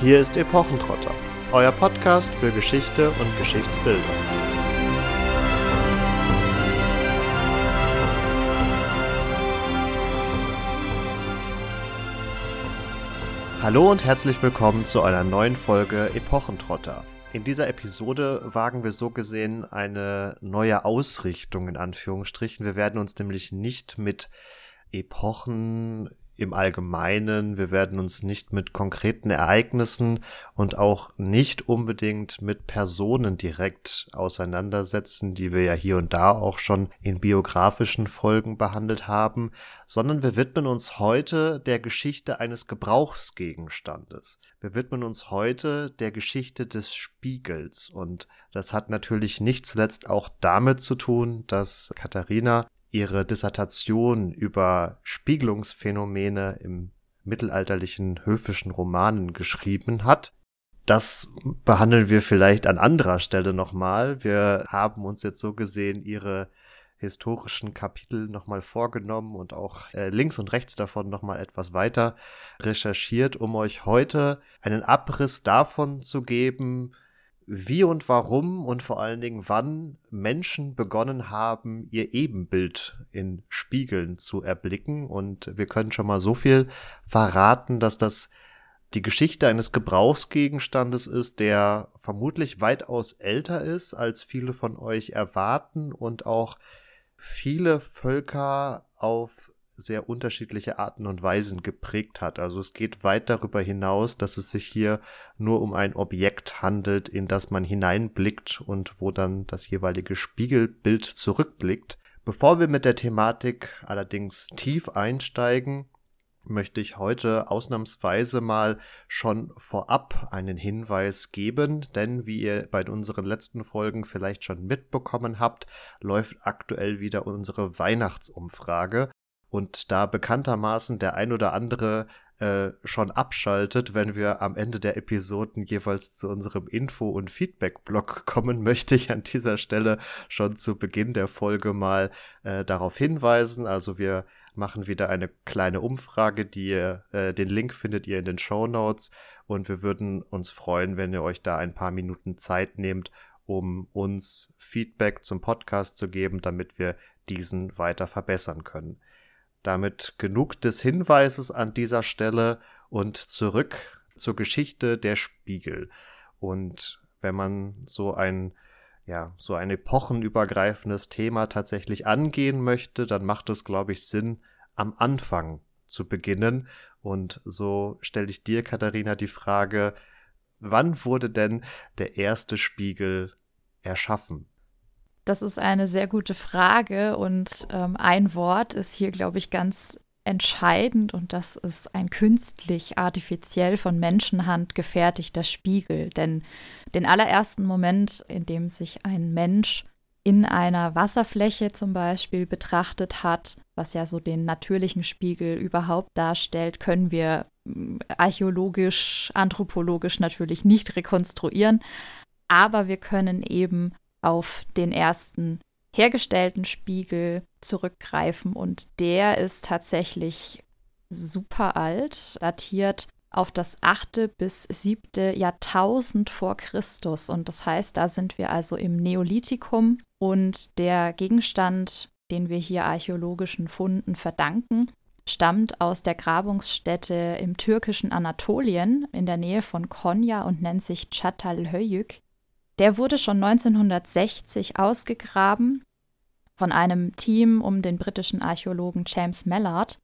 Hier ist Epochentrotter, euer Podcast für Geschichte und Geschichtsbildung. Hallo und herzlich willkommen zu einer neuen Folge Epochentrotter. In dieser Episode wagen wir so gesehen eine neue Ausrichtung in Anführungsstrichen. Wir werden uns nämlich nicht mit Epochen im Allgemeinen. Wir werden uns nicht mit konkreten Ereignissen und auch nicht unbedingt mit Personen direkt auseinandersetzen, die wir ja hier und da auch schon in biografischen Folgen behandelt haben, sondern wir widmen uns heute der Geschichte eines Gebrauchsgegenstandes. Wir widmen uns heute der Geschichte des Spiegels und das hat natürlich nicht zuletzt auch damit zu tun, dass Katharina ihre Dissertation über Spiegelungsphänomene im mittelalterlichen höfischen Romanen geschrieben hat. Das behandeln wir vielleicht an anderer Stelle nochmal. Wir haben uns jetzt so gesehen ihre historischen Kapitel nochmal vorgenommen und auch äh, links und rechts davon nochmal etwas weiter recherchiert, um euch heute einen Abriss davon zu geben, wie und warum und vor allen Dingen wann Menschen begonnen haben, ihr Ebenbild in Spiegeln zu erblicken. Und wir können schon mal so viel verraten, dass das die Geschichte eines Gebrauchsgegenstandes ist, der vermutlich weitaus älter ist, als viele von euch erwarten und auch viele Völker auf sehr unterschiedliche Arten und Weisen geprägt hat. Also es geht weit darüber hinaus, dass es sich hier nur um ein Objekt handelt, in das man hineinblickt und wo dann das jeweilige Spiegelbild zurückblickt. Bevor wir mit der Thematik allerdings tief einsteigen, möchte ich heute ausnahmsweise mal schon vorab einen Hinweis geben, denn wie ihr bei unseren letzten Folgen vielleicht schon mitbekommen habt, läuft aktuell wieder unsere Weihnachtsumfrage und da bekanntermaßen der ein oder andere äh, schon abschaltet, wenn wir am Ende der Episoden jeweils zu unserem Info- und Feedback-Blog kommen, möchte ich an dieser Stelle schon zu Beginn der Folge mal äh, darauf hinweisen. Also wir machen wieder eine kleine Umfrage, die äh, den Link findet ihr in den Show Notes und wir würden uns freuen, wenn ihr euch da ein paar Minuten Zeit nehmt, um uns Feedback zum Podcast zu geben, damit wir diesen weiter verbessern können. Damit genug des Hinweises an dieser Stelle und zurück zur Geschichte der Spiegel. Und wenn man so ein ja, so ein epochenübergreifendes Thema tatsächlich angehen möchte, dann macht es, glaube ich, Sinn, am Anfang zu beginnen. Und so stelle ich dir, Katharina, die Frage, wann wurde denn der erste Spiegel erschaffen? Das ist eine sehr gute Frage und ähm, ein Wort ist hier, glaube ich, ganz entscheidend und das ist ein künstlich, artifiziell von Menschenhand gefertigter Spiegel. Denn den allerersten Moment, in dem sich ein Mensch in einer Wasserfläche zum Beispiel betrachtet hat, was ja so den natürlichen Spiegel überhaupt darstellt, können wir hm, archäologisch, anthropologisch natürlich nicht rekonstruieren. Aber wir können eben auf den ersten hergestellten Spiegel zurückgreifen und der ist tatsächlich super alt, datiert auf das achte bis siebte Jahrtausend vor Christus. Und das heißt, da sind wir also im Neolithikum und der Gegenstand, den wir hier archäologischen Funden verdanken, stammt aus der Grabungsstätte im türkischen Anatolien in der Nähe von Konya und nennt sich Çatalhöyük. Der wurde schon 1960 ausgegraben von einem Team um den britischen Archäologen James Mallard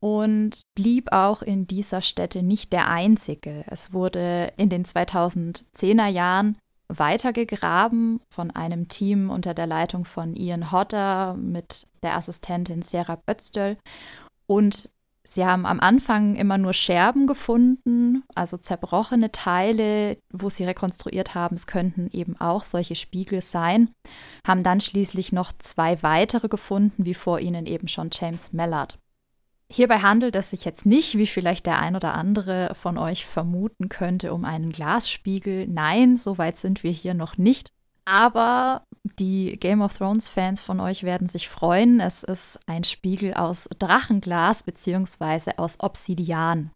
und blieb auch in dieser Stätte nicht der einzige. Es wurde in den 2010er Jahren weitergegraben von einem Team unter der Leitung von Ian Hodder mit der Assistentin Sarah Bötztl und Sie haben am Anfang immer nur Scherben gefunden, also zerbrochene Teile, wo sie rekonstruiert haben, es könnten eben auch solche Spiegel sein, haben dann schließlich noch zwei weitere gefunden, wie vor ihnen eben schon James Mallard. Hierbei handelt es sich jetzt nicht, wie vielleicht der ein oder andere von euch vermuten könnte, um einen Glasspiegel. Nein, so weit sind wir hier noch nicht. Aber die Game of Thrones-Fans von euch werden sich freuen. Es ist ein Spiegel aus Drachenglas bzw. aus Obsidian.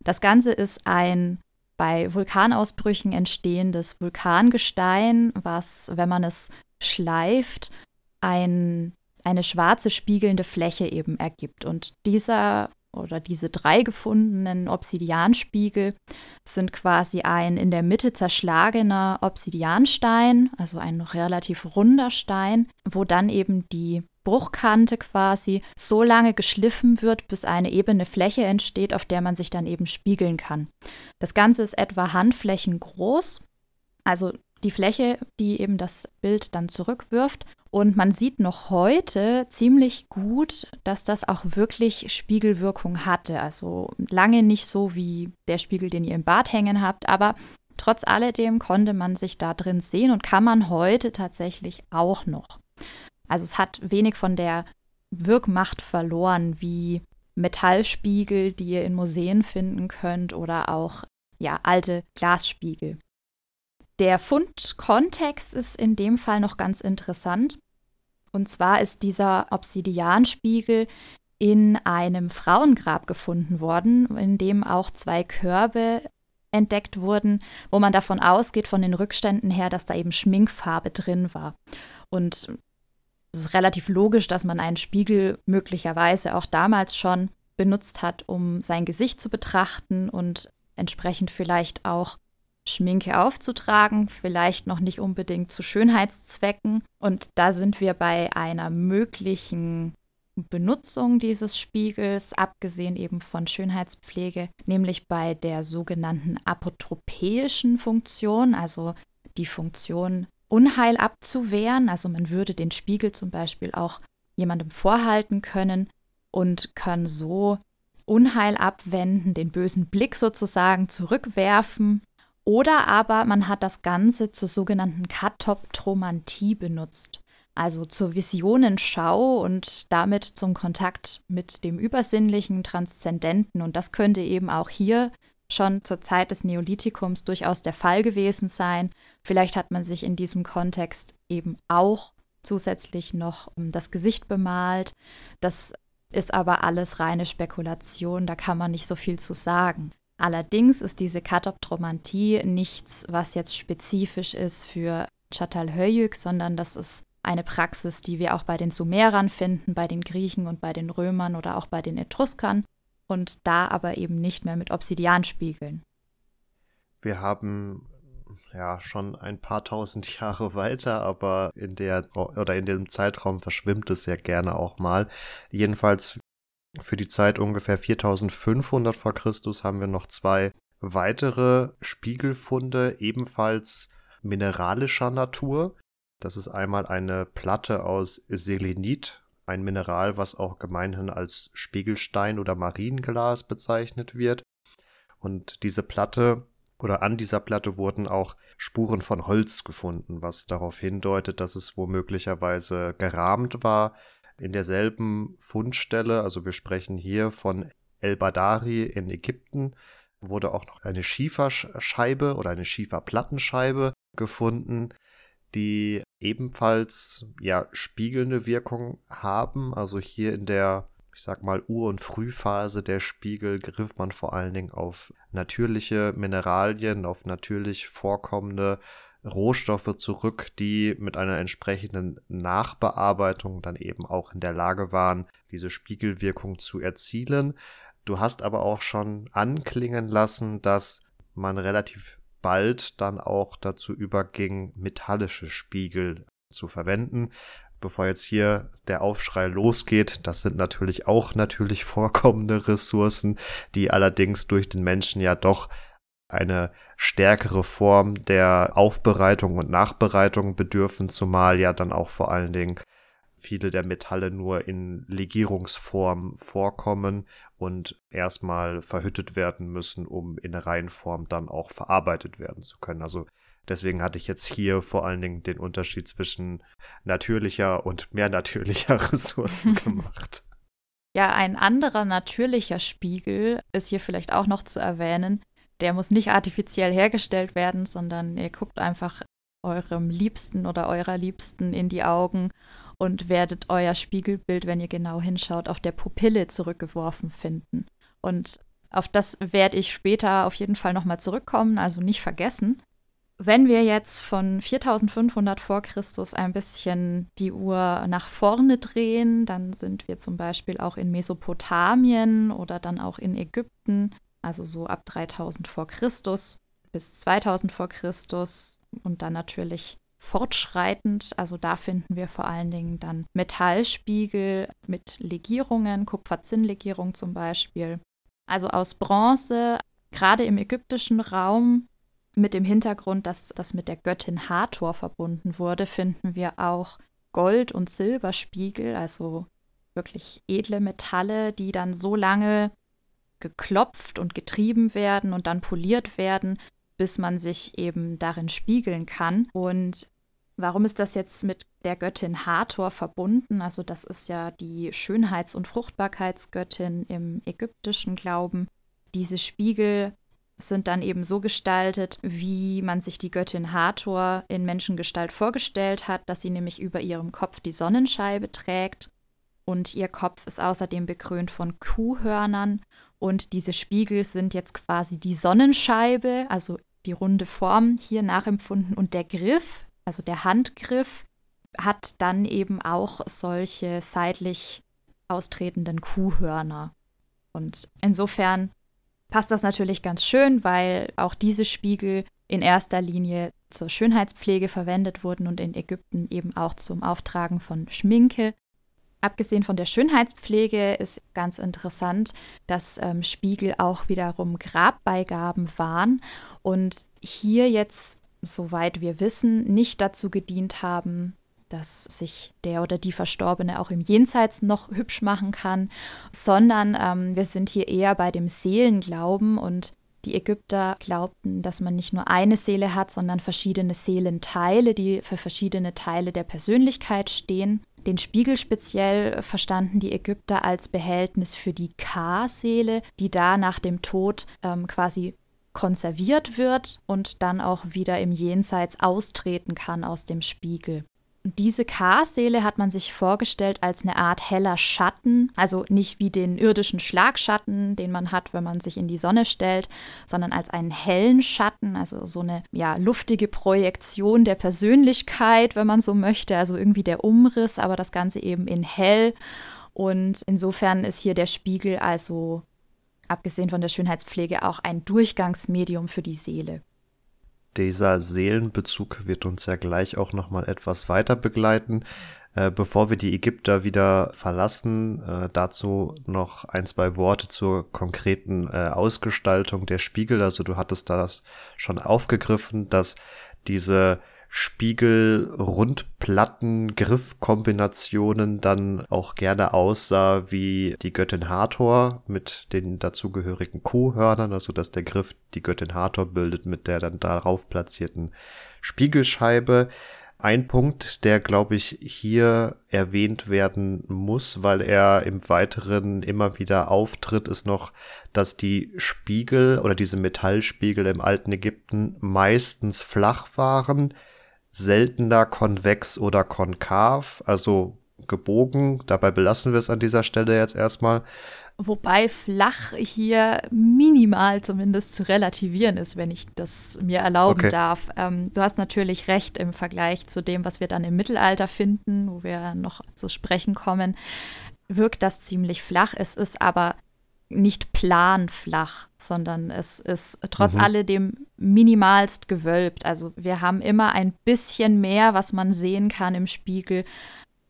Das Ganze ist ein bei Vulkanausbrüchen entstehendes Vulkangestein, was, wenn man es schleift, ein, eine schwarze spiegelnde Fläche eben ergibt. Und dieser oder diese drei gefundenen Obsidianspiegel sind quasi ein in der Mitte zerschlagener Obsidianstein, also ein relativ runder Stein, wo dann eben die Bruchkante quasi so lange geschliffen wird, bis eine ebene Fläche entsteht, auf der man sich dann eben spiegeln kann. Das Ganze ist etwa Handflächen groß, also die Fläche, die eben das Bild dann zurückwirft. Und man sieht noch heute ziemlich gut, dass das auch wirklich Spiegelwirkung hatte. Also lange nicht so wie der Spiegel, den ihr im Bad hängen habt, aber trotz alledem konnte man sich da drin sehen und kann man heute tatsächlich auch noch. Also es hat wenig von der Wirkmacht verloren, wie Metallspiegel, die ihr in Museen finden könnt oder auch ja, alte Glasspiegel. Der Fundkontext ist in dem Fall noch ganz interessant. Und zwar ist dieser Obsidianspiegel in einem Frauengrab gefunden worden, in dem auch zwei Körbe entdeckt wurden, wo man davon ausgeht, von den Rückständen her, dass da eben Schminkfarbe drin war. Und es ist relativ logisch, dass man einen Spiegel möglicherweise auch damals schon benutzt hat, um sein Gesicht zu betrachten und entsprechend vielleicht auch Schminke aufzutragen, vielleicht noch nicht unbedingt zu Schönheitszwecken. Und da sind wir bei einer möglichen Benutzung dieses Spiegels, abgesehen eben von Schönheitspflege, nämlich bei der sogenannten apotropäischen Funktion, also die Funktion Unheil abzuwehren. Also man würde den Spiegel zum Beispiel auch jemandem vorhalten können und kann so Unheil abwenden, den bösen Blick sozusagen zurückwerfen. Oder aber man hat das Ganze zur sogenannten Katoptromantie benutzt, also zur Visionenschau und damit zum Kontakt mit dem Übersinnlichen, Transzendenten. Und das könnte eben auch hier schon zur Zeit des Neolithikums durchaus der Fall gewesen sein. Vielleicht hat man sich in diesem Kontext eben auch zusätzlich noch das Gesicht bemalt. Das ist aber alles reine Spekulation, da kann man nicht so viel zu sagen. Allerdings ist diese Katoptromantie nichts, was jetzt spezifisch ist für Çatalhöyük, sondern das ist eine Praxis, die wir auch bei den Sumerern finden, bei den Griechen und bei den Römern oder auch bei den Etruskern und da aber eben nicht mehr mit Obsidianspiegeln. Wir haben ja schon ein paar tausend Jahre weiter, aber in der oder in dem Zeitraum verschwimmt es ja gerne auch mal. Jedenfalls für die Zeit ungefähr 4500 vor Christus haben wir noch zwei weitere Spiegelfunde, ebenfalls mineralischer Natur. Das ist einmal eine Platte aus Selenit, ein Mineral, was auch gemeinhin als Spiegelstein oder Marienglas bezeichnet wird. Und diese Platte oder an dieser Platte wurden auch Spuren von Holz gefunden, was darauf hindeutet, dass es womöglicherweise gerahmt war. In derselben Fundstelle, also wir sprechen hier von El Badari in Ägypten, wurde auch noch eine Schieferscheibe oder eine Schieferplattenscheibe gefunden, die ebenfalls ja spiegelnde Wirkung haben. Also hier in der, ich sag mal, Ur- und Frühphase der Spiegel griff man vor allen Dingen auf natürliche Mineralien, auf natürlich vorkommende Rohstoffe zurück, die mit einer entsprechenden Nachbearbeitung dann eben auch in der Lage waren, diese Spiegelwirkung zu erzielen. Du hast aber auch schon anklingen lassen, dass man relativ bald dann auch dazu überging, metallische Spiegel zu verwenden. Bevor jetzt hier der Aufschrei losgeht, das sind natürlich auch natürlich vorkommende Ressourcen, die allerdings durch den Menschen ja doch eine stärkere Form der Aufbereitung und Nachbereitung bedürfen, zumal ja dann auch vor allen Dingen viele der Metalle nur in Legierungsform vorkommen und erstmal verhüttet werden müssen, um in Reinform dann auch verarbeitet werden zu können. Also deswegen hatte ich jetzt hier vor allen Dingen den Unterschied zwischen natürlicher und mehr natürlicher Ressourcen gemacht. Ja, ein anderer natürlicher Spiegel ist hier vielleicht auch noch zu erwähnen. Der muss nicht artifiziell hergestellt werden, sondern ihr guckt einfach eurem Liebsten oder eurer Liebsten in die Augen und werdet euer Spiegelbild, wenn ihr genau hinschaut, auf der Pupille zurückgeworfen finden. Und Auf das werde ich später auf jeden Fall nochmal zurückkommen, also nicht vergessen. Wenn wir jetzt von 4500 vor Christus ein bisschen die Uhr nach vorne drehen, dann sind wir zum Beispiel auch in Mesopotamien oder dann auch in Ägypten, also so ab 3000 vor Christus bis 2000 vor Christus und dann natürlich fortschreitend. Also da finden wir vor allen Dingen dann Metallspiegel mit Legierungen, Kupfer-Zinn-Legierung zum Beispiel. Also aus Bronze, gerade im ägyptischen Raum mit dem Hintergrund, dass das mit der Göttin Hathor verbunden wurde, finden wir auch Gold- und Silberspiegel, also wirklich edle Metalle, die dann so lange geklopft und getrieben werden und dann poliert werden, bis man sich eben darin spiegeln kann. Und warum ist das jetzt mit der Göttin Hathor verbunden? Also das ist ja die Schönheits- und Fruchtbarkeitsgöttin im ägyptischen Glauben. Diese Spiegel sind dann eben so gestaltet, wie man sich die Göttin Hathor in Menschengestalt vorgestellt hat, dass sie nämlich über ihrem Kopf die Sonnenscheibe trägt und ihr Kopf ist außerdem bekrönt von Kuhhörnern und diese Spiegel sind jetzt quasi die Sonnenscheibe, also die runde Form hier nachempfunden und der Griff, also der Handgriff, hat dann eben auch solche seitlich austretenden Kuhhörner. Und insofern passt das natürlich ganz schön, weil auch diese Spiegel in erster Linie zur Schönheitspflege verwendet wurden und in Ägypten eben auch zum Auftragen von Schminke. Abgesehen von der Schönheitspflege ist ganz interessant, dass ähm, Spiegel auch wiederum Grabbeigaben waren und hier jetzt, soweit wir wissen, nicht dazu gedient haben, dass sich der oder die Verstorbene auch im Jenseits noch hübsch machen kann, sondern ähm, wir sind hier eher bei dem Seelenglauben und die Ägypter glaubten, dass man nicht nur eine Seele hat, sondern verschiedene Seelenteile, die für verschiedene Teile der Persönlichkeit stehen. Den Spiegel speziell verstanden die Ägypter als Behältnis für die K-Seele, die da nach dem Tod ähm, quasi konserviert wird und dann auch wieder im Jenseits austreten kann aus dem Spiegel. Diese Karseele hat man sich vorgestellt als eine Art heller Schatten, also nicht wie den irdischen Schlagschatten, den man hat, wenn man sich in die Sonne stellt, sondern als einen hellen Schatten, also so eine ja, luftige Projektion der Persönlichkeit, wenn man so möchte, also irgendwie der Umriss, aber das Ganze eben in hell. Und insofern ist hier der Spiegel also, abgesehen von der Schönheitspflege, auch ein Durchgangsmedium für die Seele. Dieser Seelenbezug wird uns ja gleich auch nochmal etwas weiter begleiten. Äh, bevor wir die Ägypter wieder verlassen, äh, dazu noch ein, zwei Worte zur konkreten äh, Ausgestaltung der Spiegel. Also du hattest das schon aufgegriffen, dass diese Spiegel, Rundplatten, Griffkombinationen dann auch gerne aussah wie die Göttin Hathor mit den dazugehörigen Kuhhörnern, also dass der Griff die Göttin Hathor bildet mit der dann darauf platzierten Spiegelscheibe. Ein Punkt, der, glaube ich, hier erwähnt werden muss, weil er im Weiteren immer wieder auftritt, ist noch, dass die Spiegel oder diese Metallspiegel im alten Ägypten meistens flach waren, seltener konvex oder konkav, also gebogen. Dabei belassen wir es an dieser Stelle jetzt erstmal. Wobei flach hier minimal zumindest zu relativieren ist, wenn ich das mir erlauben okay. darf. Ähm, du hast natürlich recht im Vergleich zu dem, was wir dann im Mittelalter finden, wo wir noch zu sprechen kommen, wirkt das ziemlich flach. Es ist aber nicht planflach, sondern es ist trotz mhm. alledem minimalst gewölbt. Also wir haben immer ein bisschen mehr, was man sehen kann im Spiegel,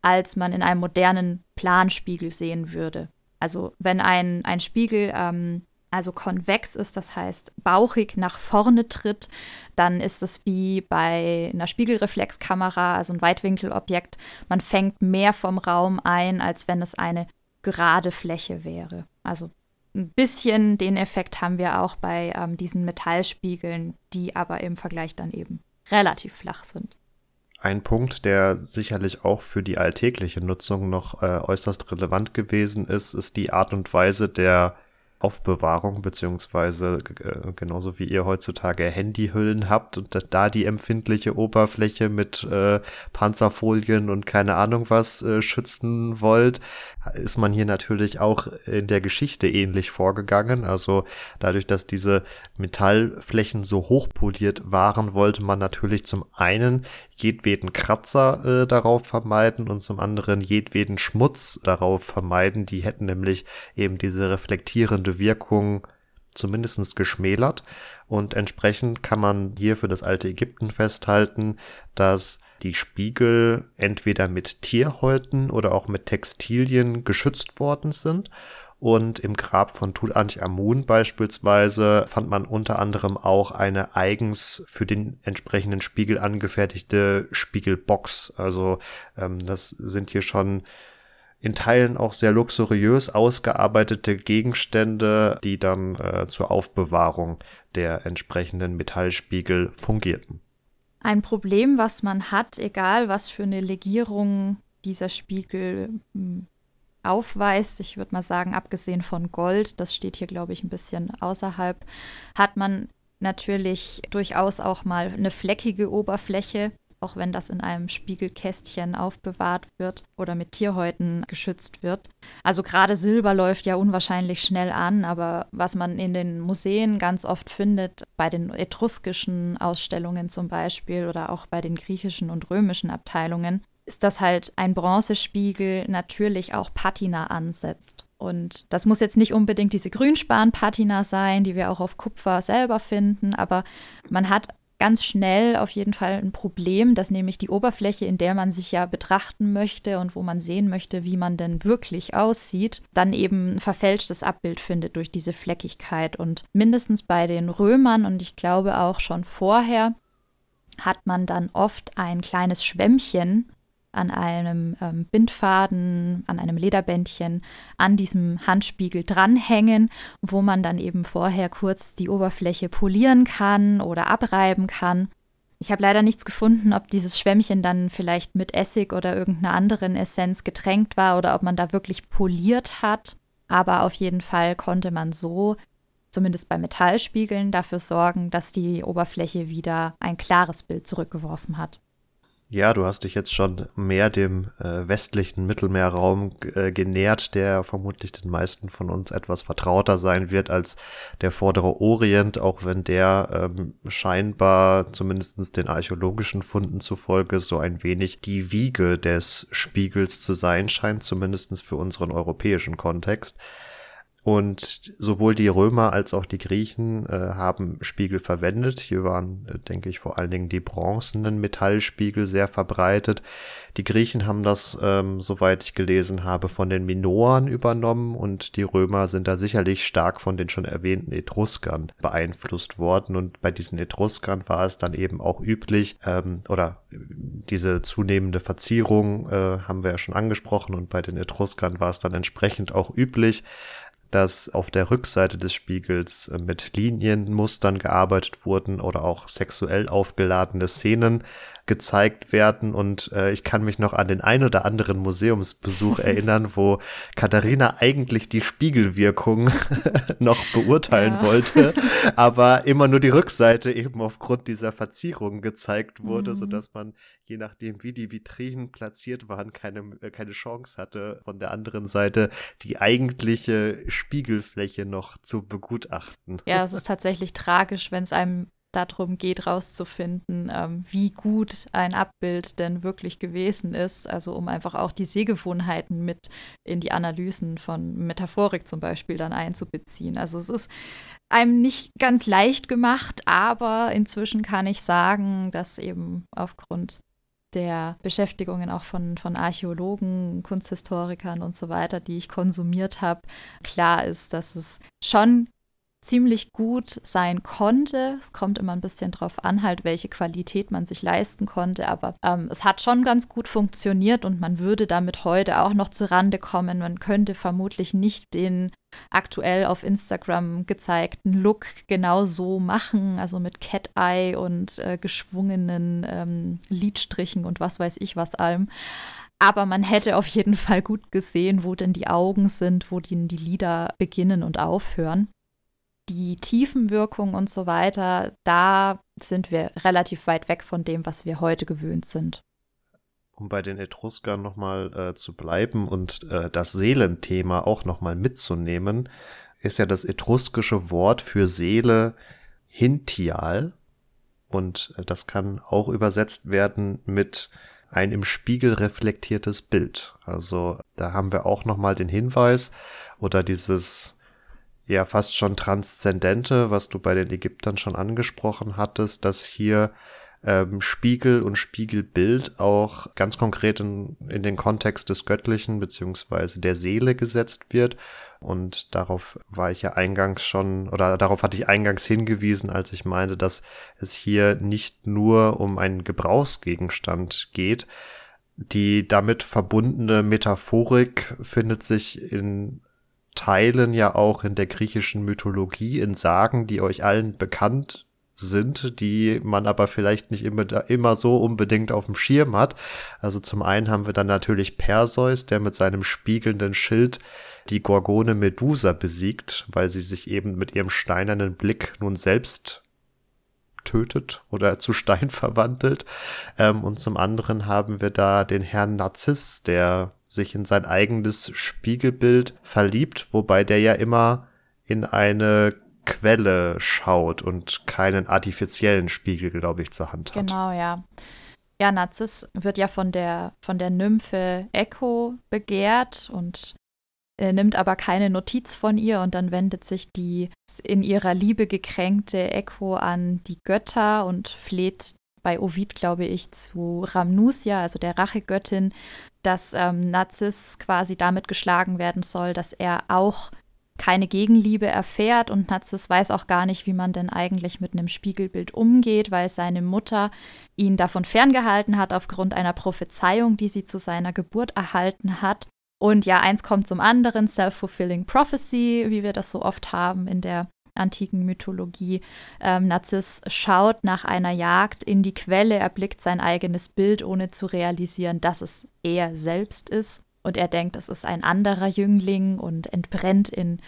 als man in einem modernen Planspiegel sehen würde. Also wenn ein, ein Spiegel ähm, also konvex ist, das heißt bauchig nach vorne tritt, dann ist es wie bei einer Spiegelreflexkamera, also ein Weitwinkelobjekt. Man fängt mehr vom Raum ein, als wenn es eine gerade Fläche wäre. Also ein bisschen den Effekt haben wir auch bei ähm, diesen Metallspiegeln, die aber im Vergleich dann eben relativ flach sind. Ein Punkt, der sicherlich auch für die alltägliche Nutzung noch äh, äußerst relevant gewesen ist, ist die Art und Weise der Aufbewahrung, beziehungsweise äh, genauso wie ihr heutzutage Handyhüllen habt und da die empfindliche Oberfläche mit äh, Panzerfolien und keine Ahnung was äh, schützen wollt, ist man hier natürlich auch in der Geschichte ähnlich vorgegangen. Also dadurch, dass diese Metallflächen so hochpoliert waren, wollte man natürlich zum einen jedweden Kratzer äh, darauf vermeiden und zum anderen jedweden Schmutz darauf vermeiden. Die hätten nämlich eben diese reflektierende Wirkung zumindest geschmälert. Und entsprechend kann man hier für das alte Ägypten festhalten, dass die Spiegel entweder mit Tierhäuten oder auch mit Textilien geschützt worden sind. Und im Grab von Tutanchamun beispielsweise fand man unter anderem auch eine eigens für den entsprechenden Spiegel angefertigte Spiegelbox. Also ähm, das sind hier schon in Teilen auch sehr luxuriös ausgearbeitete Gegenstände, die dann äh, zur Aufbewahrung der entsprechenden Metallspiegel fungierten. Ein Problem, was man hat, egal was für eine Legierung dieser Spiegel hm, aufweist, ich würde mal sagen, abgesehen von Gold, das steht hier, glaube ich, ein bisschen außerhalb, hat man natürlich durchaus auch mal eine fleckige Oberfläche auch wenn das in einem Spiegelkästchen aufbewahrt wird oder mit Tierhäuten geschützt wird. Also gerade Silber läuft ja unwahrscheinlich schnell an, aber was man in den Museen ganz oft findet, bei den etruskischen Ausstellungen zum Beispiel oder auch bei den griechischen und römischen Abteilungen, ist, dass halt ein Bronzespiegel natürlich auch Patina ansetzt. Und das muss jetzt nicht unbedingt diese Grünspan-Patina sein, die wir auch auf Kupfer selber finden, aber man hat ganz schnell auf jeden Fall ein Problem, dass nämlich die Oberfläche, in der man sich ja betrachten möchte und wo man sehen möchte, wie man denn wirklich aussieht, dann eben ein verfälschtes Abbild findet durch diese Fleckigkeit. Und mindestens bei den Römern und ich glaube auch schon vorher hat man dann oft ein kleines Schwämmchen an einem ähm, Bindfaden, an einem Lederbändchen an diesem Handspiegel dranhängen, wo man dann eben vorher kurz die Oberfläche polieren kann oder abreiben kann. Ich habe leider nichts gefunden, ob dieses Schwämmchen dann vielleicht mit Essig oder irgendeiner anderen Essenz getränkt war oder ob man da wirklich poliert hat. Aber auf jeden Fall konnte man so, zumindest bei Metallspiegeln, dafür sorgen, dass die Oberfläche wieder ein klares Bild zurückgeworfen hat. Ja, du hast dich jetzt schon mehr dem äh, westlichen Mittelmeerraum äh, genähert, der vermutlich den meisten von uns etwas vertrauter sein wird als der vordere Orient, auch wenn der ähm, scheinbar zumindestens den archäologischen Funden zufolge so ein wenig die Wiege des Spiegels zu sein scheint, zumindestens für unseren europäischen Kontext. Und sowohl die Römer als auch die Griechen äh, haben Spiegel verwendet. Hier waren, äh, denke ich, vor allen Dingen die bronzenen Metallspiegel sehr verbreitet. Die Griechen haben das, ähm, soweit ich gelesen habe, von den Minoern übernommen und die Römer sind da sicherlich stark von den schon erwähnten Etruskern beeinflusst worden. Und bei diesen Etruskern war es dann eben auch üblich, ähm, oder diese zunehmende Verzierung äh, haben wir ja schon angesprochen und bei den Etruskern war es dann entsprechend auch üblich, dass auf der Rückseite des Spiegels äh, mit Linienmustern gearbeitet wurden oder auch sexuell aufgeladene Szenen gezeigt werden. Und äh, ich kann mich noch an den ein oder anderen Museumsbesuch erinnern, wo Katharina eigentlich die Spiegelwirkung noch beurteilen ja. wollte, aber immer nur die Rückseite eben aufgrund dieser Verzierung gezeigt wurde, mhm. sodass man, je nachdem wie die Vitrinen platziert waren, keine, äh, keine Chance hatte, von der anderen Seite die eigentliche Spiegelfläche noch zu begutachten. Ja, es ist tatsächlich tragisch, wenn es einem darum geht, rauszufinden, ähm, wie gut ein Abbild denn wirklich gewesen ist. Also um einfach auch die Sehgewohnheiten mit in die Analysen von Metaphorik zum Beispiel dann einzubeziehen. Also es ist einem nicht ganz leicht gemacht, aber inzwischen kann ich sagen, dass eben aufgrund der Beschäftigungen auch von, von Archäologen, Kunsthistorikern und so weiter, die ich konsumiert habe, klar ist, dass es schon ziemlich gut sein konnte. Es kommt immer ein bisschen drauf an, halt, welche Qualität man sich leisten konnte, aber ähm, es hat schon ganz gut funktioniert und man würde damit heute auch noch zu Rande kommen. Man könnte vermutlich nicht den aktuell auf Instagram gezeigten Look genau so machen, also mit Cat Eye und äh, geschwungenen ähm, Lidstrichen und was weiß ich was allem. Aber man hätte auf jeden Fall gut gesehen, wo denn die Augen sind, wo denn die Lieder beginnen und aufhören. Die Tiefenwirkung und so weiter, da sind wir relativ weit weg von dem, was wir heute gewöhnt sind. Um bei den Etruskern nochmal äh, zu bleiben und äh, das Seelenthema auch nochmal mitzunehmen, ist ja das etruskische Wort für Seele Hintial. Und äh, das kann auch übersetzt werden mit ein im Spiegel reflektiertes Bild. Also da haben wir auch nochmal den Hinweis oder dieses ja fast schon transzendente, was du bei den Ägyptern schon angesprochen hattest, dass hier ähm, Spiegel und Spiegelbild auch ganz konkret in, in den Kontext des Göttlichen beziehungsweise der Seele gesetzt wird. Und darauf war ich ja eingangs schon, oder darauf hatte ich eingangs hingewiesen, als ich meinte, dass es hier nicht nur um einen Gebrauchsgegenstand geht. Die damit verbundene Metaphorik findet sich in Teilen ja auch in der griechischen Mythologie, in Sagen, die euch allen bekannt sind, die man aber vielleicht nicht immer, immer so unbedingt auf dem Schirm hat. Also zum einen haben wir dann natürlich Perseus, der mit seinem spiegelnden Schild die Gorgone Medusa besiegt, weil sie sich eben mit ihrem steinernen Blick nun selbst tötet oder zu Stein verwandelt. Ähm, und zum anderen haben wir da den Herrn Narziss, der sich in sein eigenes Spiegelbild verliebt, wobei der ja immer in eine Quelle schaut und keinen artifiziellen Spiegel, glaube ich, zur Hand hat. Genau, ja. Ja, Narziss wird ja von der, von der Nymphe Echo begehrt und er nimmt aber keine Notiz von ihr und dann wendet sich die in ihrer Liebe gekränkte Echo an die Götter und fleht bei Ovid, glaube ich, zu Ramnusia, also der Rachegöttin, dass ähm, Narziss quasi damit geschlagen werden soll, dass er auch keine Gegenliebe erfährt und Narzis weiß auch gar nicht, wie man denn eigentlich mit einem Spiegelbild umgeht, weil seine Mutter ihn davon ferngehalten hat aufgrund einer Prophezeiung, die sie zu seiner Geburt erhalten hat. Und ja, eins kommt zum anderen, self-fulfilling prophecy, wie wir das so oft haben in der antiken Mythologie. Ähm, Narziss schaut nach einer Jagd in die Quelle, erblickt sein eigenes Bild, ohne zu realisieren, dass es er selbst ist und er denkt, es ist ein anderer Jüngling und entbrennt in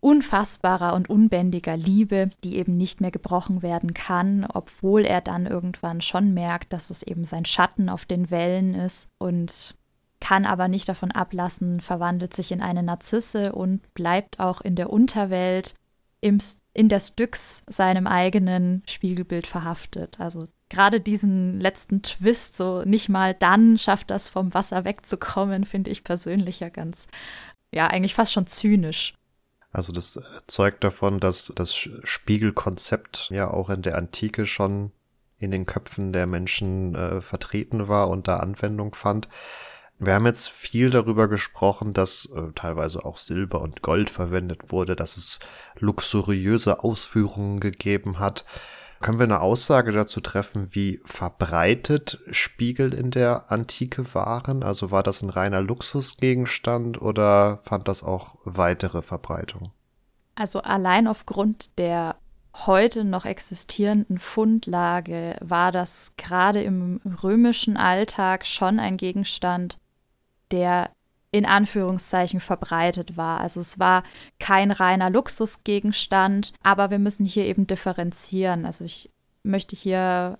unfassbarer und unbändiger Liebe, die eben nicht mehr gebrochen werden kann, obwohl er dann irgendwann schon merkt, dass es eben sein Schatten auf den Wellen ist und kann aber nicht davon ablassen, verwandelt sich in eine Narzisse und bleibt auch in der Unterwelt im, in der Styx seinem eigenen Spiegelbild verhaftet. Also gerade diesen letzten Twist, so nicht mal dann schafft das vom Wasser wegzukommen, finde ich persönlich ja ganz, ja, eigentlich fast schon zynisch. Also das zeugt davon, dass das Spiegelkonzept ja auch in der Antike schon in den Köpfen der Menschen äh, vertreten war und da Anwendung fand. Wir haben jetzt viel darüber gesprochen, dass äh, teilweise auch Silber und Gold verwendet wurde, dass es luxuriöse Ausführungen gegeben hat. Können wir eine Aussage dazu treffen, wie verbreitet Spiegel in der Antike waren? Also war das ein reiner Luxusgegenstand oder fand das auch weitere Verbreitung? Also allein aufgrund der heute noch existierenden Fundlage war das gerade im römischen Alltag schon ein Gegenstand, der in Anführungszeichen verbreitet war. Also es war kein reiner Luxusgegenstand, aber wir müssen hier eben differenzieren. Also ich möchte hier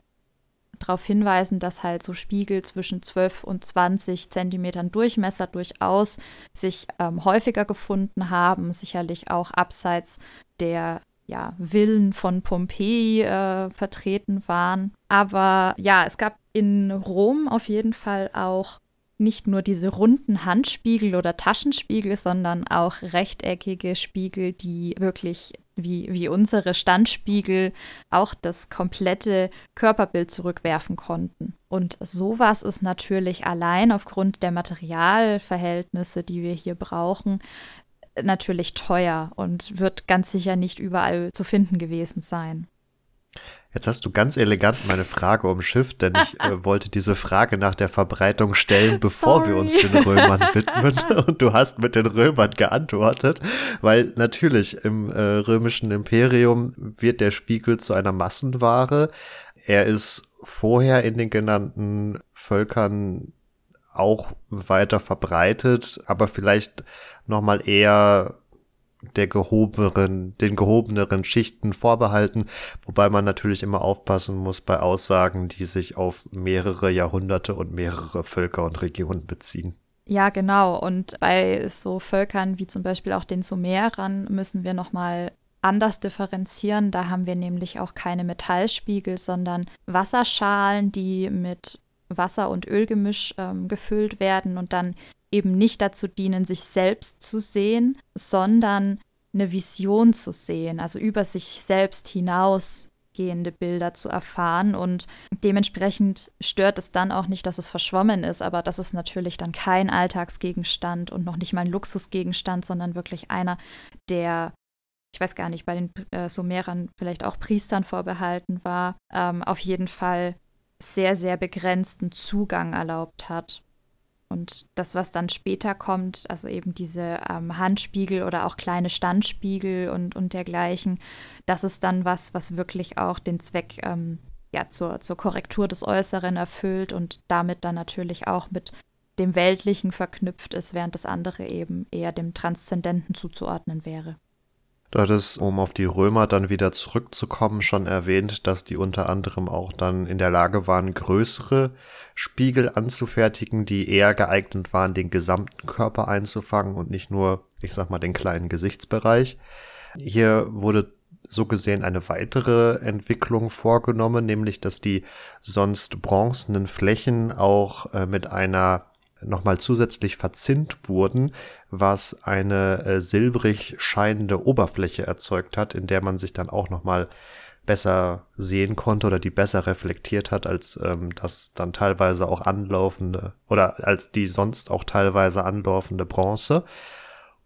darauf hinweisen, dass halt so Spiegel zwischen 12 und 20 Zentimetern Durchmesser durchaus sich ähm, häufiger gefunden haben, sicherlich auch abseits der ja, Villen von Pompeji äh, vertreten waren. Aber ja, es gab in Rom auf jeden Fall auch nicht nur diese runden Handspiegel oder Taschenspiegel, sondern auch rechteckige Spiegel, die wirklich wie, wie unsere Standspiegel auch das komplette Körperbild zurückwerfen konnten. Und sowas ist natürlich allein aufgrund der Materialverhältnisse, die wir hier brauchen, natürlich teuer und wird ganz sicher nicht überall zu finden gewesen sein. Jetzt hast du ganz elegant meine Frage umschifft, denn ich äh, wollte diese Frage nach der Verbreitung stellen, bevor Sorry. wir uns den Römern widmen. Und du hast mit den Römern geantwortet, weil natürlich im äh, römischen Imperium wird der Spiegel zu einer Massenware. Er ist vorher in den genannten Völkern auch weiter verbreitet, aber vielleicht nochmal eher der gehobeneren, den gehobeneren Schichten vorbehalten, wobei man natürlich immer aufpassen muss bei Aussagen, die sich auf mehrere Jahrhunderte und mehrere Völker und Regionen beziehen. Ja, genau. Und bei so Völkern wie zum Beispiel auch den Sumerern müssen wir nochmal anders differenzieren. Da haben wir nämlich auch keine Metallspiegel, sondern Wasserschalen, die mit Wasser- und Ölgemisch ähm, gefüllt werden und dann eben nicht dazu dienen, sich selbst zu sehen, sondern eine Vision zu sehen, also über sich selbst hinausgehende Bilder zu erfahren. Und dementsprechend stört es dann auch nicht, dass es verschwommen ist, aber das ist natürlich dann kein Alltagsgegenstand und noch nicht mal ein Luxusgegenstand, sondern wirklich einer, der ich weiß gar nicht, bei den äh, Sumerern vielleicht auch Priestern vorbehalten war, ähm, auf jeden Fall sehr, sehr begrenzten Zugang erlaubt hat. Und das, was dann später kommt, also eben diese ähm, Handspiegel oder auch kleine Standspiegel und, und dergleichen, das ist dann was, was wirklich auch den Zweck ähm, ja, zur, zur Korrektur des Äußeren erfüllt und damit dann natürlich auch mit dem Weltlichen verknüpft ist, während das andere eben eher dem Transzendenten zuzuordnen wäre. Du hattest, um auf die Römer dann wieder zurückzukommen, schon erwähnt, dass die unter anderem auch dann in der Lage waren, größere Spiegel anzufertigen, die eher geeignet waren, den gesamten Körper einzufangen und nicht nur, ich sag mal, den kleinen Gesichtsbereich. Hier wurde so gesehen eine weitere Entwicklung vorgenommen, nämlich dass die sonst bronzenen Flächen auch äh, mit einer nochmal zusätzlich verzinnt wurden, was eine äh, silbrig scheinende Oberfläche erzeugt hat, in der man sich dann auch nochmal besser sehen konnte oder die besser reflektiert hat, als ähm, das dann teilweise auch anlaufende oder als die sonst auch teilweise anlaufende Bronze.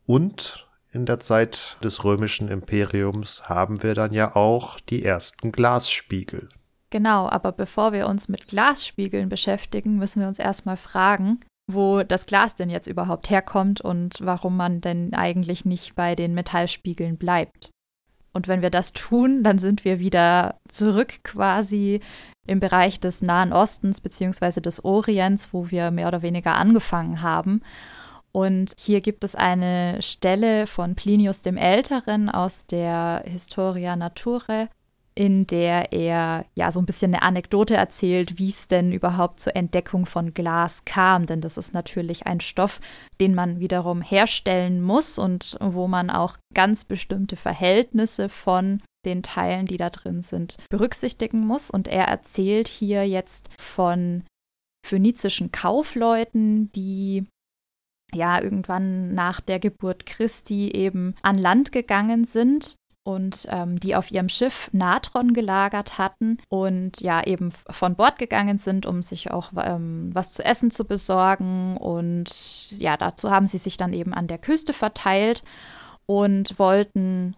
Und in der Zeit des römischen Imperiums haben wir dann ja auch die ersten Glasspiegel. Genau, aber bevor wir uns mit Glasspiegeln beschäftigen, müssen wir uns erstmal fragen, wo das Glas denn jetzt überhaupt herkommt und warum man denn eigentlich nicht bei den Metallspiegeln bleibt. Und wenn wir das tun, dann sind wir wieder zurück quasi im Bereich des Nahen Ostens bzw. des Orients, wo wir mehr oder weniger angefangen haben. Und hier gibt es eine Stelle von Plinius dem Älteren aus der Historia Naturae, in der er ja so ein bisschen eine Anekdote erzählt, wie es denn überhaupt zur Entdeckung von Glas kam. Denn das ist natürlich ein Stoff, den man wiederum herstellen muss und wo man auch ganz bestimmte Verhältnisse von den Teilen, die da drin sind, berücksichtigen muss. Und er erzählt hier jetzt von phönizischen Kaufleuten, die ja irgendwann nach der Geburt Christi eben an Land gegangen sind und ähm, die auf ihrem Schiff Natron gelagert hatten und ja eben von Bord gegangen sind, um sich auch ähm, was zu essen zu besorgen. Und ja, dazu haben sie sich dann eben an der Küste verteilt und wollten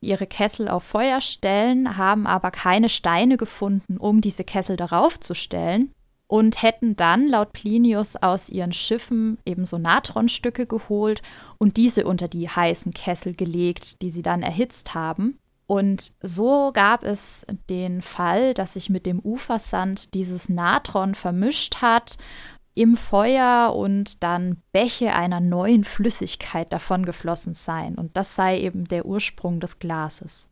ihre Kessel auf Feuer stellen, haben aber keine Steine gefunden, um diese Kessel darauf zu stellen und hätten dann laut Plinius aus ihren Schiffen ebenso Natronstücke geholt und diese unter die heißen Kessel gelegt, die sie dann erhitzt haben. Und so gab es den Fall, dass sich mit dem Ufersand dieses Natron vermischt hat im Feuer und dann Bäche einer neuen Flüssigkeit davongeflossen seien. Und das sei eben der Ursprung des Glases.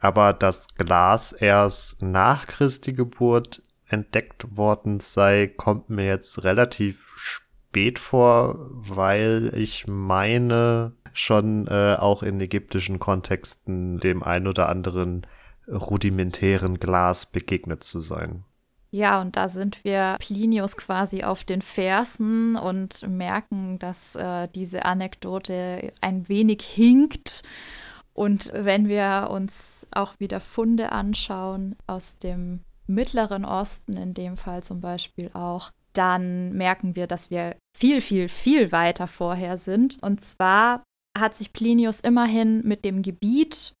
Aber das Glas erst nach Christi Geburt entdeckt worden sei, kommt mir jetzt relativ spät vor, weil ich meine, schon äh, auch in ägyptischen Kontexten dem ein oder anderen rudimentären Glas begegnet zu sein. Ja, und da sind wir Plinius quasi auf den Fersen und merken, dass äh, diese Anekdote ein wenig hinkt. Und wenn wir uns auch wieder Funde anschauen aus dem Mittleren Osten in dem Fall zum Beispiel auch, dann merken wir, dass wir viel, viel, viel weiter vorher sind. Und zwar hat sich Plinius immerhin mit dem Gebiet,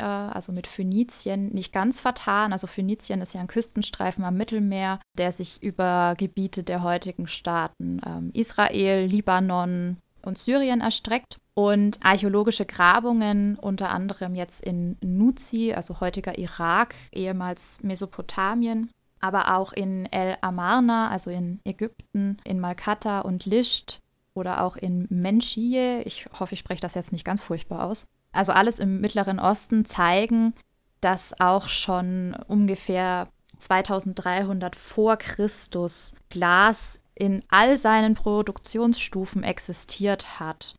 äh, also mit Phönizien, nicht ganz vertan. Also Phönizien ist ja ein Küstenstreifen am Mittelmeer, der sich über Gebiete der heutigen Staaten ähm, Israel, Libanon und Syrien erstreckt. Und archäologische Grabungen, unter anderem jetzt in Nuzi, also heutiger Irak, ehemals Mesopotamien, aber auch in El Amarna, also in Ägypten, in Malkata und Lisht oder auch in Menschie. Ich hoffe, ich spreche das jetzt nicht ganz furchtbar aus. Also alles im Mittleren Osten zeigen, dass auch schon ungefähr 2300 vor Christus Glas in all seinen Produktionsstufen existiert hat.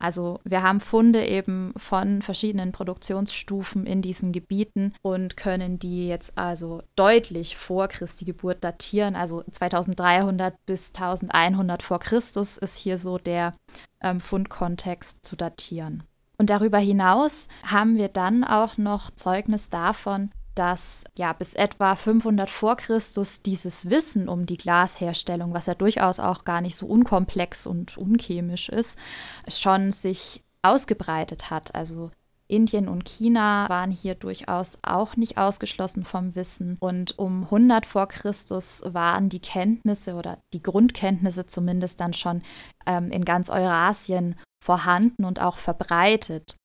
Also wir haben Funde eben von verschiedenen Produktionsstufen in diesen Gebieten und können die jetzt also deutlich vor Christi Geburt datieren. Also 2300 bis 1100 vor Christus ist hier so der ähm, Fundkontext zu datieren. Und darüber hinaus haben wir dann auch noch Zeugnis davon, dass ja bis etwa 500 vor Christus dieses Wissen um die Glasherstellung, was ja durchaus auch gar nicht so unkomplex und unchemisch ist, schon sich ausgebreitet hat. Also Indien und China waren hier durchaus auch nicht ausgeschlossen vom Wissen. Und um 100 vor Christus waren die Kenntnisse oder die Grundkenntnisse zumindest dann schon ähm, in ganz Eurasien vorhanden und auch verbreitet.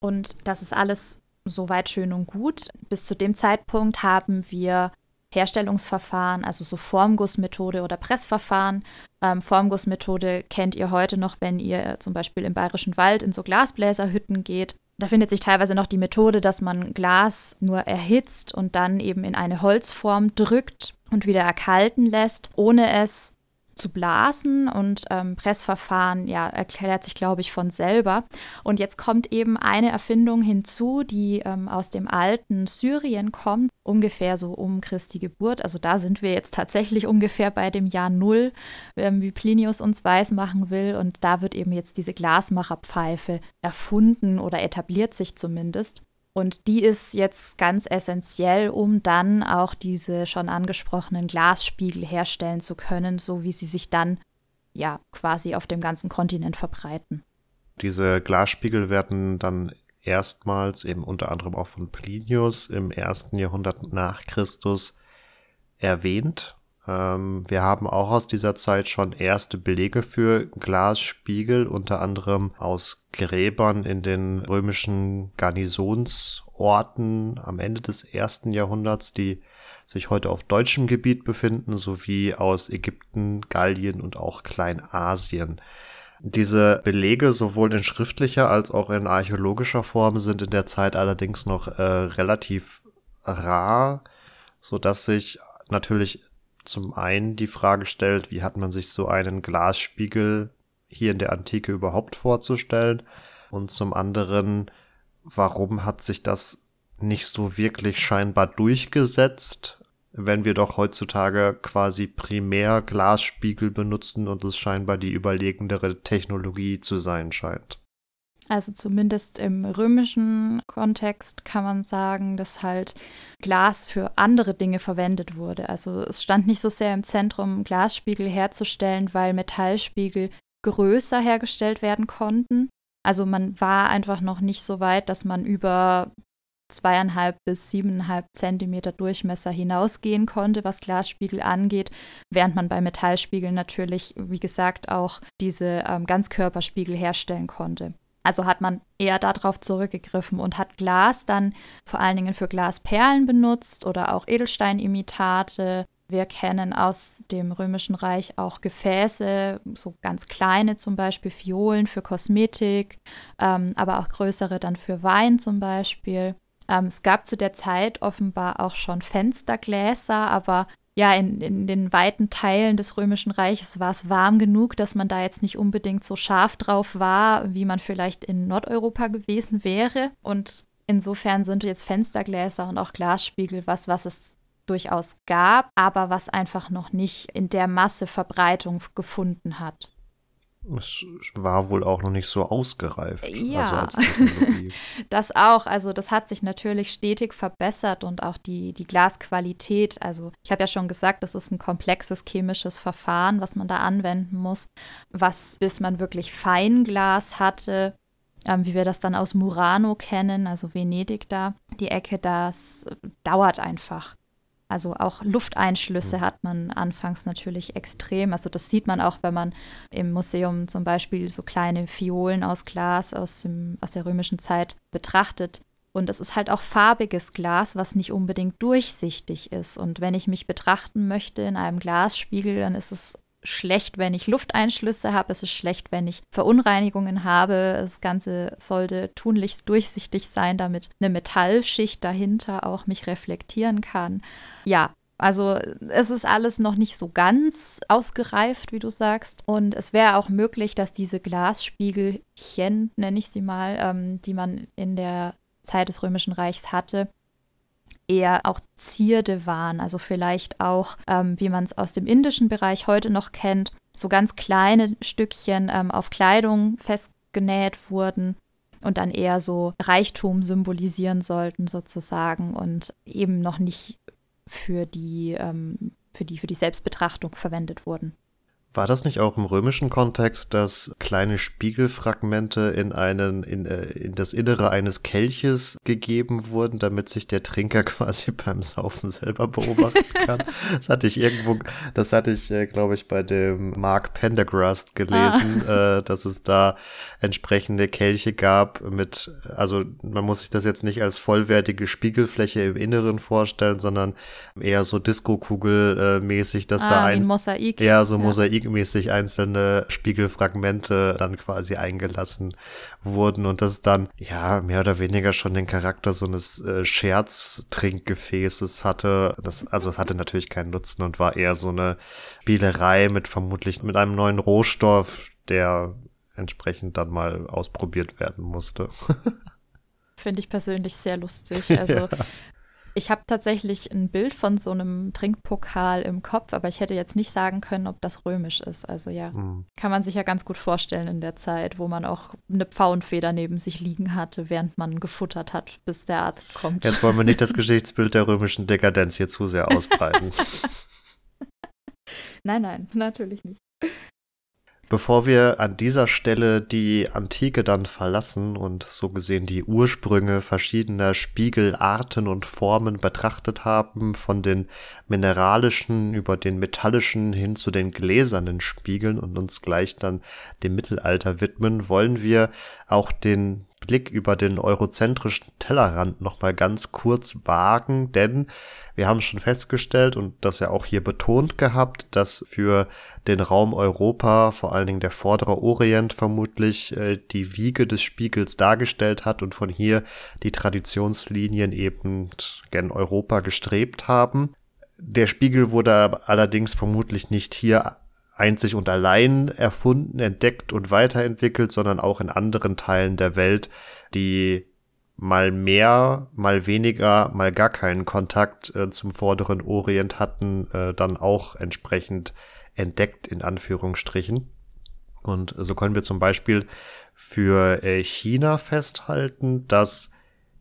Und das ist alles soweit schön und gut. Bis zu dem Zeitpunkt haben wir Herstellungsverfahren, also so Formgussmethode oder Pressverfahren. Ähm, Formgussmethode kennt ihr heute noch, wenn ihr zum Beispiel im Bayerischen Wald in so Glasbläserhütten geht. Da findet sich teilweise noch die Methode, dass man Glas nur erhitzt und dann eben in eine Holzform drückt und wieder erkalten lässt, ohne es zu blasen und ähm, Pressverfahren, ja, erklärt sich, glaube ich, von selber. Und jetzt kommt eben eine Erfindung hinzu, die ähm, aus dem alten Syrien kommt, ungefähr so um Christi Geburt. Also da sind wir jetzt tatsächlich ungefähr bei dem Jahr Null, ähm, wie Plinius uns weismachen will. Und da wird eben jetzt diese Glasmacherpfeife erfunden oder etabliert sich zumindest. Und die ist jetzt ganz essentiell, um dann auch diese schon angesprochenen Glasspiegel herstellen zu können, so wie sie sich dann ja quasi auf dem ganzen Kontinent verbreiten. Diese Glasspiegel werden dann erstmals eben unter anderem auch von Plinius im ersten Jahrhundert nach Christus erwähnt wir haben auch aus dieser Zeit schon erste Belege für Glasspiegel, unter anderem aus Gräbern in den römischen Garnisonsorten am Ende des ersten Jahrhunderts, die sich heute auf deutschem Gebiet befinden, sowie aus Ägypten, Gallien und auch Kleinasien. Diese Belege sowohl in schriftlicher als auch in archäologischer Form sind in der Zeit allerdings noch äh, relativ rar, so dass sich natürlich zum einen die Frage stellt, wie hat man sich so einen Glasspiegel hier in der Antike überhaupt vorzustellen? Und zum anderen, warum hat sich das nicht so wirklich scheinbar durchgesetzt, wenn wir doch heutzutage quasi primär Glasspiegel benutzen und es scheinbar die überlegendere Technologie zu sein scheint? Also zumindest im römischen Kontext kann man sagen, dass halt Glas für andere Dinge verwendet wurde. Also es stand nicht so sehr im Zentrum, Glasspiegel herzustellen, weil Metallspiegel größer hergestellt werden konnten. Also man war einfach noch nicht so weit, dass man über zweieinhalb bis siebeneinhalb Zentimeter Durchmesser hinausgehen konnte, was Glasspiegel angeht, während man bei Metallspiegeln natürlich, wie gesagt, auch diese ähm, Ganzkörperspiegel herstellen konnte. Also hat man eher darauf zurückgegriffen und hat Glas dann vor allen Dingen für Glasperlen benutzt oder auch Edelsteinimitate. Wir kennen aus dem Römischen Reich auch Gefäße, so ganz kleine zum Beispiel Fiolen für Kosmetik, ähm, aber auch größere dann für Wein zum Beispiel. Ähm, es gab zu der Zeit offenbar auch schon Fenstergläser, aber ja, in, in den weiten Teilen des Römischen Reiches war es warm genug, dass man da jetzt nicht unbedingt so scharf drauf war, wie man vielleicht in Nordeuropa gewesen wäre. Und insofern sind jetzt Fenstergläser und auch Glasspiegel was, was es durchaus gab, aber was einfach noch nicht in der Masse Verbreitung gefunden hat es war wohl auch noch nicht so ausgereift. Also ja, also das auch. Also das hat sich natürlich stetig verbessert und auch die, die Glasqualität. Also ich habe ja schon gesagt, das ist ein komplexes chemisches Verfahren, was man da anwenden muss, was bis man wirklich Feinglas hatte, ähm, wie wir das dann aus Murano kennen, also Venedig da, die Ecke, das dauert einfach. Also auch Lufteinschlüsse mhm. hat man anfangs natürlich extrem. Also das sieht man auch, wenn man im Museum zum Beispiel so kleine Fiolen aus Glas aus, dem, aus der römischen Zeit betrachtet. Und es ist halt auch farbiges Glas, was nicht unbedingt durchsichtig ist. Und wenn ich mich betrachten möchte in einem Glasspiegel, dann ist es schlecht, wenn ich Lufteinschlüsse habe. Es ist schlecht, wenn ich Verunreinigungen habe. Das Ganze sollte tunlichst durchsichtig sein, damit eine Metallschicht dahinter auch mich reflektieren kann. Ja, also es ist alles noch nicht so ganz ausgereift, wie du sagst. Und es wäre auch möglich, dass diese Glasspiegelchen, nenne ich sie mal, ähm, die man in der Zeit des Römischen Reichs hatte, eher auch Zierde waren. Also vielleicht auch, ähm, wie man es aus dem indischen Bereich heute noch kennt, so ganz kleine Stückchen ähm, auf Kleidung festgenäht wurden und dann eher so Reichtum symbolisieren sollten sozusagen und eben noch nicht für die, ähm, für die, für die Selbstbetrachtung verwendet wurden. War das nicht auch im römischen Kontext, dass kleine Spiegelfragmente in einen in, äh, in das Innere eines Kelches gegeben wurden, damit sich der Trinker quasi beim Saufen selber beobachten kann? das hatte ich irgendwo, das hatte ich, äh, glaube ich, bei dem Mark Pendergrast gelesen, ah. äh, dass es da entsprechende Kelche gab mit, also man muss sich das jetzt nicht als vollwertige Spiegelfläche im Inneren vorstellen, sondern eher so Disco-Kugel-mäßig, dass ah, da ein Mosaik. Ja, so Mosaik mosaikmäßig einzelne Spiegelfragmente dann quasi eingelassen wurden und das dann ja mehr oder weniger schon den Charakter so eines äh, Scherztrinkgefäßes hatte. Das, also es hatte natürlich keinen Nutzen und war eher so eine Spielerei mit vermutlich mit einem neuen Rohstoff, der entsprechend dann mal ausprobiert werden musste. Finde ich persönlich sehr lustig. Also ja. Ich habe tatsächlich ein Bild von so einem Trinkpokal im Kopf, aber ich hätte jetzt nicht sagen können, ob das römisch ist. Also ja, mhm. kann man sich ja ganz gut vorstellen in der Zeit, wo man auch eine Pfauenfeder neben sich liegen hatte, während man gefuttert hat, bis der Arzt kommt. Jetzt wollen wir nicht das Geschichtsbild der römischen Dekadenz hier zu sehr ausbreiten. nein, nein, natürlich nicht. Bevor wir an dieser Stelle die Antike dann verlassen und so gesehen die Ursprünge verschiedener Spiegelarten und Formen betrachtet haben, von den mineralischen über den metallischen hin zu den gläsernen Spiegeln und uns gleich dann dem Mittelalter widmen, wollen wir auch den Blick über den eurozentrischen Tellerrand nochmal ganz kurz wagen, denn wir haben schon festgestellt und das ja auch hier betont gehabt, dass für den Raum Europa, vor allen Dingen der vordere Orient vermutlich, äh, die Wiege des Spiegels dargestellt hat und von hier die Traditionslinien eben gen Europa gestrebt haben. Der Spiegel wurde allerdings vermutlich nicht hier einzig und allein erfunden, entdeckt und weiterentwickelt, sondern auch in anderen Teilen der Welt, die mal mehr, mal weniger, mal gar keinen Kontakt äh, zum vorderen Orient hatten, äh, dann auch entsprechend entdeckt in Anführungsstrichen. Und so können wir zum Beispiel für äh, China festhalten, dass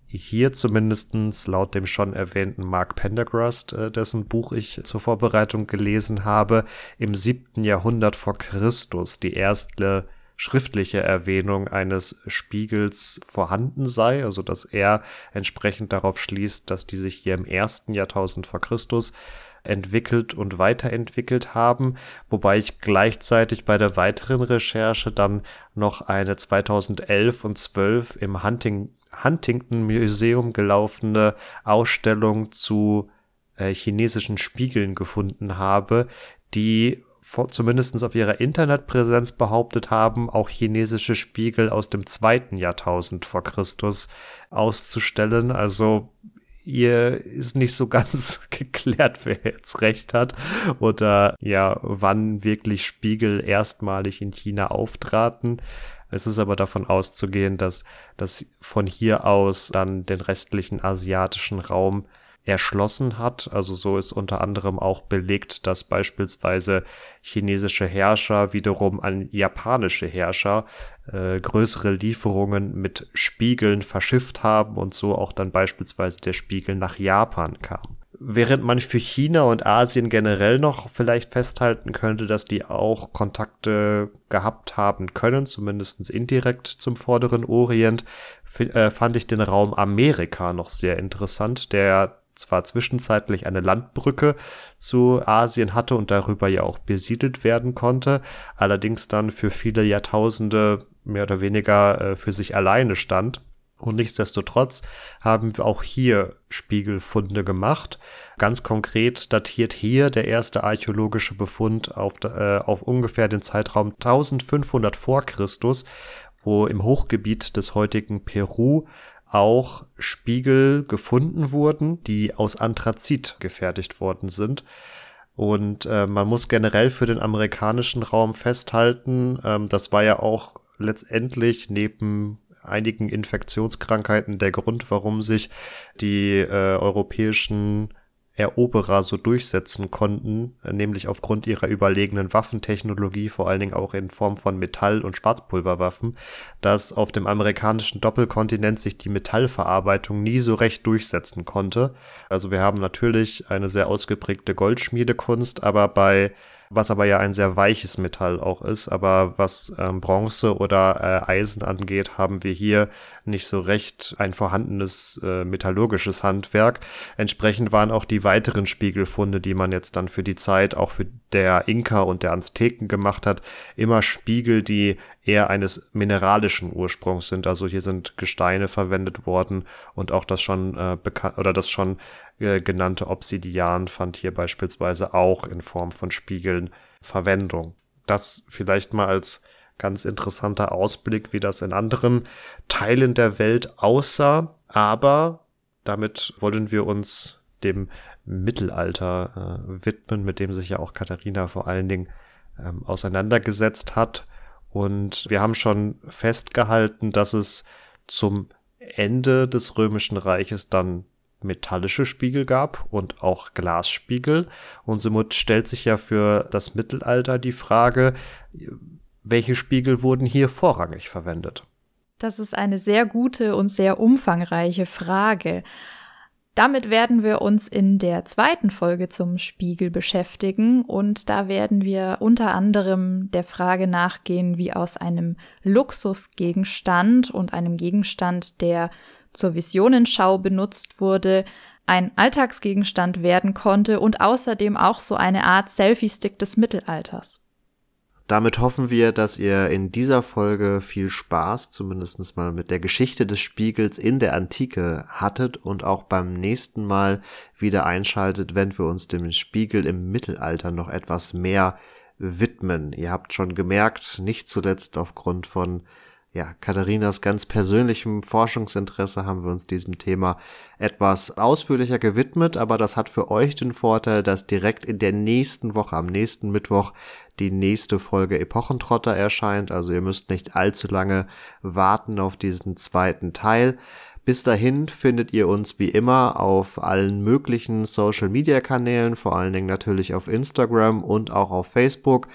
hier zumindestens laut dem schon erwähnten Mark Pendergrast, äh, dessen Buch ich zur Vorbereitung gelesen habe, im siebten Jahrhundert vor Christus die erste schriftliche Erwähnung eines Spiegels vorhanden sei, also dass er entsprechend darauf schließt, dass die sich hier im ersten Jahrtausend vor Christus entwickelt und weiterentwickelt haben, wobei ich gleichzeitig bei der weiteren Recherche dann noch eine 2011 und 12 im Hunting Huntington Museum gelaufene Ausstellung zu äh, chinesischen Spiegeln gefunden habe, die zumindest auf ihrer Internetpräsenz behauptet haben, auch chinesische Spiegel aus dem zweiten Jahrtausend vor Christus auszustellen. Also ihr ist nicht so ganz geklärt, wer jetzt recht hat oder ja, wann wirklich Spiegel erstmalig in China auftraten. Es ist aber davon auszugehen, dass das von hier aus dann den restlichen asiatischen Raum erschlossen hat. Also so ist unter anderem auch belegt, dass beispielsweise chinesische Herrscher wiederum an japanische Herrscher äh, größere Lieferungen mit Spiegeln verschifft haben und so auch dann beispielsweise der Spiegel nach Japan kam. Während man für China und Asien generell noch vielleicht festhalten könnte, dass die auch Kontakte gehabt haben können, zumindest indirekt zum vorderen Orient, äh, fand ich den Raum Amerika noch sehr interessant, der zwar zwischenzeitlich eine Landbrücke zu Asien hatte und darüber ja auch besiedelt werden konnte, allerdings dann für viele Jahrtausende mehr oder weniger äh, für sich alleine stand Und nichtsdestotrotz haben wir auch hier Spiegelfunde gemacht. Ganz konkret datiert hier der erste archäologische Befund auf, äh, auf ungefähr den Zeitraum 1500 vor Christus, wo im Hochgebiet des heutigen Peru auch Spiegel gefunden wurden, die aus Anthrazit gefertigt worden sind. Und äh, man muss generell für den amerikanischen Raum festhalten, ähm, das war ja auch letztendlich neben einigen Infektionskrankheiten der Grund, warum sich die äh, europäischen Eroberer so durchsetzen konnten, nämlich aufgrund ihrer überlegenen Waffentechnologie, vor allen Dingen auch in Form von Metall- und Schwarzpulverwaffen, dass auf dem amerikanischen Doppelkontinent sich die Metallverarbeitung nie so recht durchsetzen konnte. Also wir haben natürlich eine sehr ausgeprägte Goldschmiedekunst, aber bei was aber ja ein sehr weiches Metall auch ist. Aber was ähm, Bronze oder äh, Eisen angeht, haben wir hier nicht so recht ein vorhandenes äh, metallurgisches Handwerk. Entsprechend waren auch die weiteren Spiegelfunde, die man jetzt dann für die Zeit auch für der Inka und der Azteken gemacht hat, immer Spiegel, die eher eines mineralischen Ursprungs sind. Also hier sind Gesteine verwendet worden und auch das schon äh, bekannt oder das schon äh, genannte Obsidian fand hier beispielsweise auch in Form von Spiegeln Verwendung. Das vielleicht mal als ganz interessanter Ausblick, wie das in anderen Teilen der Welt aussah. Aber damit wollen wir uns dem Mittelalter äh, widmen, mit dem sich ja auch Katharina vor allen Dingen ähm, auseinandergesetzt hat. Und wir haben schon festgehalten, dass es zum Ende des Römischen Reiches dann metallische Spiegel gab und auch Glasspiegel. Und somit stellt sich ja für das Mittelalter die Frage, welche Spiegel wurden hier vorrangig verwendet? Das ist eine sehr gute und sehr umfangreiche Frage. Damit werden wir uns in der zweiten Folge zum Spiegel beschäftigen und da werden wir unter anderem der Frage nachgehen, wie aus einem Luxusgegenstand und einem Gegenstand, der zur Visionenschau benutzt wurde, ein Alltagsgegenstand werden konnte und außerdem auch so eine Art Selfie-Stick des Mittelalters. Damit hoffen wir, dass ihr in dieser Folge viel Spaß, zumindest mal mit der Geschichte des Spiegels in der Antike hattet und auch beim nächsten Mal wieder einschaltet, wenn wir uns dem Spiegel im Mittelalter noch etwas mehr widmen. Ihr habt schon gemerkt, nicht zuletzt aufgrund von ja, Katharinas ganz persönlichem Forschungsinteresse haben wir uns diesem Thema etwas ausführlicher gewidmet, aber das hat für euch den Vorteil, dass direkt in der nächsten Woche, am nächsten Mittwoch, die nächste Folge Epochentrotter erscheint. Also ihr müsst nicht allzu lange warten auf diesen zweiten Teil. Bis dahin findet ihr uns wie immer auf allen möglichen Social Media Kanälen, vor allen Dingen natürlich auf Instagram und auch auf Facebook.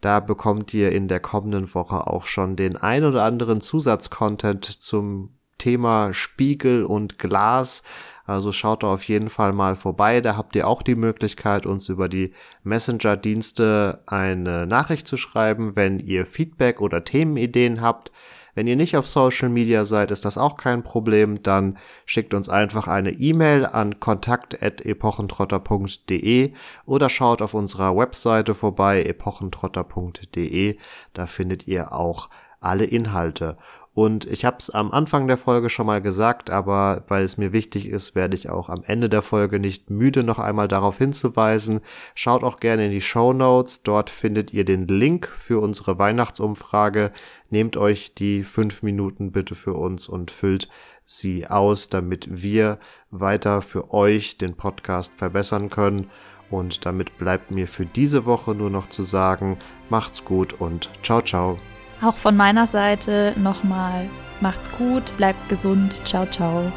Da bekommt ihr in der kommenden Woche auch schon den ein oder anderen Zusatzcontent zum Thema Spiegel und Glas. Also schaut da auf jeden Fall mal vorbei. Da habt ihr auch die Möglichkeit, uns über die Messenger-Dienste eine Nachricht zu schreiben, wenn ihr Feedback oder Themenideen habt. Wenn ihr nicht auf Social Media seid, ist das auch kein Problem. Dann schickt uns einfach eine E-Mail an kontakt.epochentrotter.de oder schaut auf unserer Webseite vorbei, epochentrotter.de. Da findet ihr auch alle Inhalte. Und ich habe es am Anfang der Folge schon mal gesagt, aber weil es mir wichtig ist, werde ich auch am Ende der Folge nicht müde, noch einmal darauf hinzuweisen. Schaut auch gerne in die Show Notes. Dort findet ihr den Link für unsere Weihnachtsumfrage. Nehmt euch die fünf Minuten bitte für uns und füllt sie aus, damit wir weiter für euch den Podcast verbessern können. Und damit bleibt mir für diese Woche nur noch zu sagen, macht's gut und ciao, ciao. Auch von meiner Seite nochmal, macht's gut, bleibt gesund, ciao, ciao.